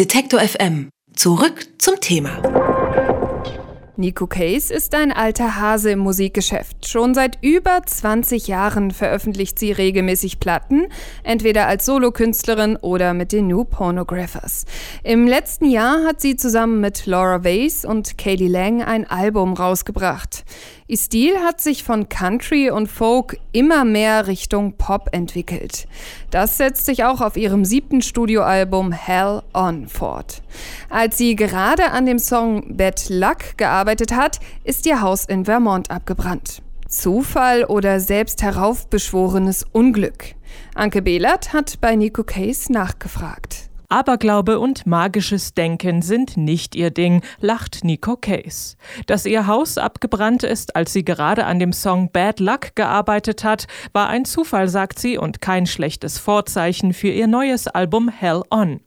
Detektor FM. Zurück zum Thema. Nico Case ist ein alter Hase im Musikgeschäft. Schon seit über 20 Jahren veröffentlicht sie regelmäßig Platten, entweder als Solokünstlerin oder mit den New Pornographers. Im letzten Jahr hat sie zusammen mit Laura Vase und Kaylee Lang ein Album rausgebracht. Ihr Stil hat sich von Country und Folk immer mehr Richtung Pop entwickelt. Das setzt sich auch auf ihrem siebten Studioalbum Hell On. Als sie gerade an dem Song Bad Luck gearbeitet hat, ist ihr Haus in Vermont abgebrannt. Zufall oder selbst heraufbeschworenes Unglück? Anke Behlert hat bei Nico Case nachgefragt. Aberglaube und magisches Denken sind nicht ihr Ding, lacht Nico Case. Dass ihr Haus abgebrannt ist, als sie gerade an dem Song Bad Luck gearbeitet hat, war ein Zufall, sagt sie, und kein schlechtes Vorzeichen für ihr neues Album Hell On.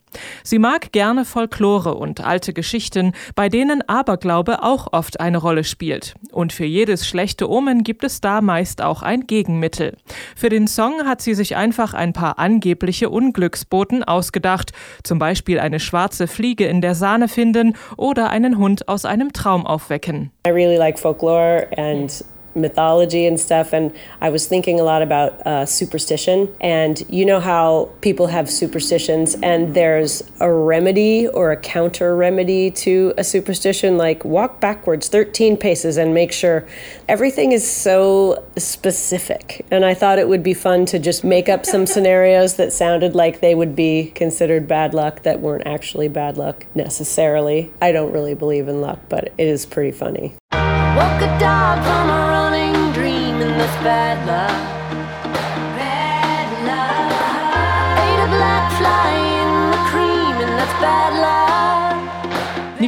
Sie mag gerne Folklore und alte Geschichten, bei denen Aberglaube auch oft eine Rolle spielt. Und für jedes schlechte Omen gibt es da meist auch ein Gegenmittel. Für den Song hat sie sich einfach ein paar angebliche Unglücksboten ausgedacht, zum Beispiel eine schwarze Fliege in der Sahne finden oder einen Hund aus einem Traum aufwecken. I really like folklore and mythology and stuff. And I was thinking a lot about uh, superstition. And you know how people have superstitions, and there's a remedy or a counter remedy to a superstition, like walk backwards 13 paces and make sure everything is so specific. And I thought it would be fun to just make up some scenarios that sounded like they would be considered bad luck that weren't actually bad luck necessarily. I don't really believe in luck, but it is pretty funny. Bad luck. Bad luck. Ate a black fly in the cream and that's bad luck.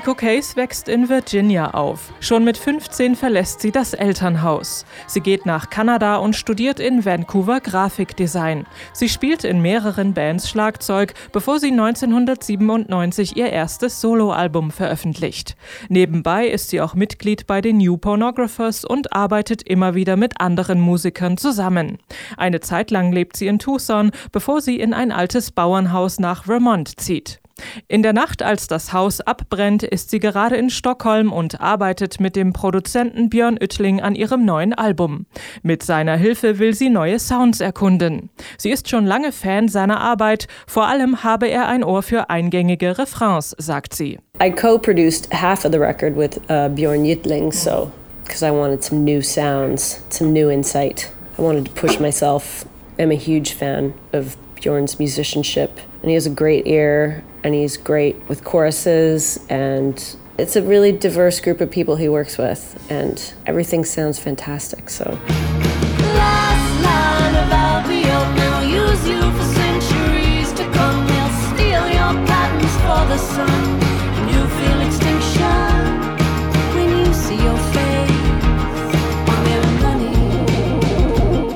Nico Case wächst in Virginia auf. Schon mit 15 verlässt sie das Elternhaus. Sie geht nach Kanada und studiert in Vancouver Grafikdesign. Sie spielt in mehreren Bands Schlagzeug, bevor sie 1997 ihr erstes Soloalbum veröffentlicht. Nebenbei ist sie auch Mitglied bei den New Pornographers und arbeitet immer wieder mit anderen Musikern zusammen. Eine Zeit lang lebt sie in Tucson, bevor sie in ein altes Bauernhaus nach Vermont zieht. In der Nacht, als das Haus abbrennt, ist sie gerade in Stockholm und arbeitet mit dem Produzenten Björn Uttling an ihrem neuen Album. Mit seiner Hilfe will sie neue Sounds erkunden. Sie ist schon lange Fan seiner Arbeit, vor allem habe er ein Ohr für eingängige Refrains, sagt sie. I co-produced half of the record with uh, Björn Uttling, so because I wanted some new sounds, some new insight. I wanted to push myself. I'm a huge fan of Bjorn's musicianship, and he has a great ear, and he's great with choruses, and it's a really diverse group of people he works with, and everything sounds fantastic. So.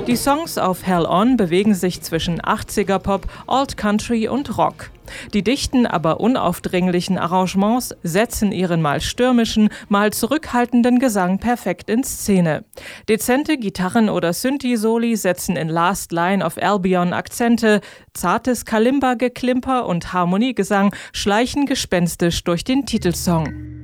Die Songs auf Hell On bewegen sich zwischen 80er Pop, Alt Country und Rock. Die dichten, aber unaufdringlichen Arrangements setzen ihren mal stürmischen, mal zurückhaltenden Gesang perfekt in Szene. Dezente Gitarren- oder Synthi-Soli setzen in Last Line of Albion Akzente, zartes Kalimba-Geklimper und Harmoniegesang schleichen gespenstisch durch den Titelsong.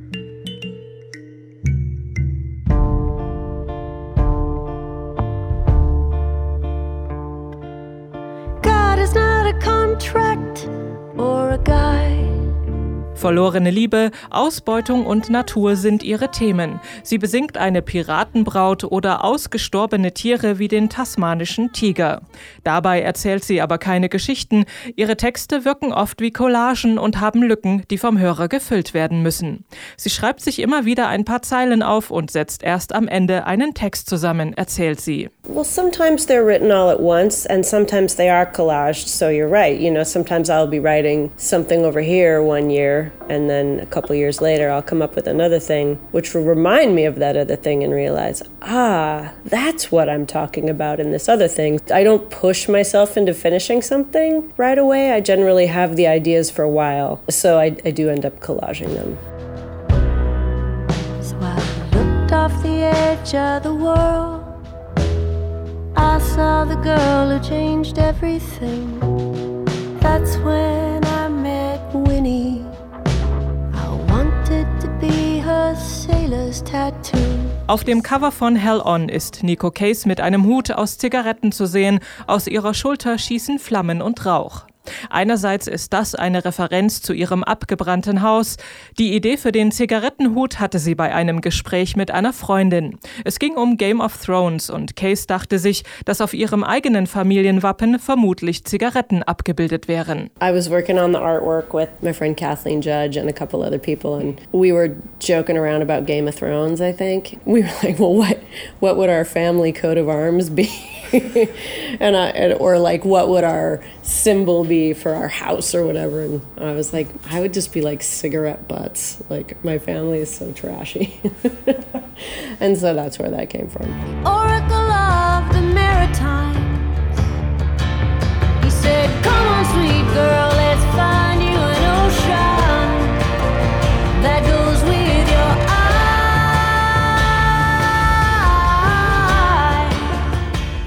Verlorene Liebe, Ausbeutung und Natur sind ihre Themen. Sie besingt eine Piratenbraut oder ausgestorbene Tiere wie den tasmanischen Tiger. Dabei erzählt sie aber keine Geschichten. Ihre Texte wirken oft wie Collagen und haben Lücken, die vom Hörer gefüllt werden müssen. Sie schreibt sich immer wieder ein paar Zeilen auf und setzt erst am Ende einen Text zusammen, erzählt sie. Well, sometimes they're written all at once and sometimes they are collaged, so you're right. You know, sometimes I'll be writing something over here one year and then a couple years later I'll come up with another thing which will remind me of that other thing and realize, ah, that's what I'm talking about in this other thing. I don't push myself into finishing something right away. I generally have the ideas for a while, so I, I do end up collaging them. So I looked off the edge of the world. I saw the girl who changed everything. That's when Auf dem Cover von Hell On ist Nico Case mit einem Hut aus Zigaretten zu sehen. Aus ihrer Schulter schießen Flammen und Rauch. Einerseits ist das eine Referenz zu ihrem abgebrannten Haus. Die Idee für den Zigarettenhut hatte sie bei einem Gespräch mit einer Freundin. Es ging um Game of Thrones und Case dachte sich, dass auf ihrem eigenen Familienwappen vermutlich Zigaretten abgebildet wären. I was working on the artwork with my friend Kathleen Judge and a couple other people and we were joking around about Game of Thrones, I think. We were like, well what what would our family coat of arms be? and I, or like what would our symbol be for our house or whatever? And i was like i would just be like cigarette butts. Like my family is so trashy. And so that's where that came from. Oracle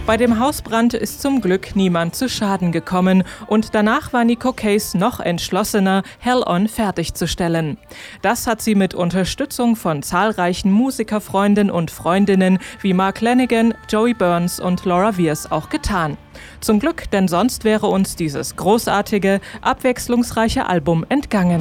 Bei dem Hausbrand ist zum Glück niemand zu Schaden gekommen und danach war Nico Case noch entschlossener, Hell On fertigzustellen. Das hat sie mit Unterstützung von zahlreichen Musikerfreunden und Freundinnen wie Mark Lanigan, Joey Burns und Laura Wiers auch getan. Zum Glück, denn sonst wäre uns dieses großartige, abwechslungsreiche Album entgangen.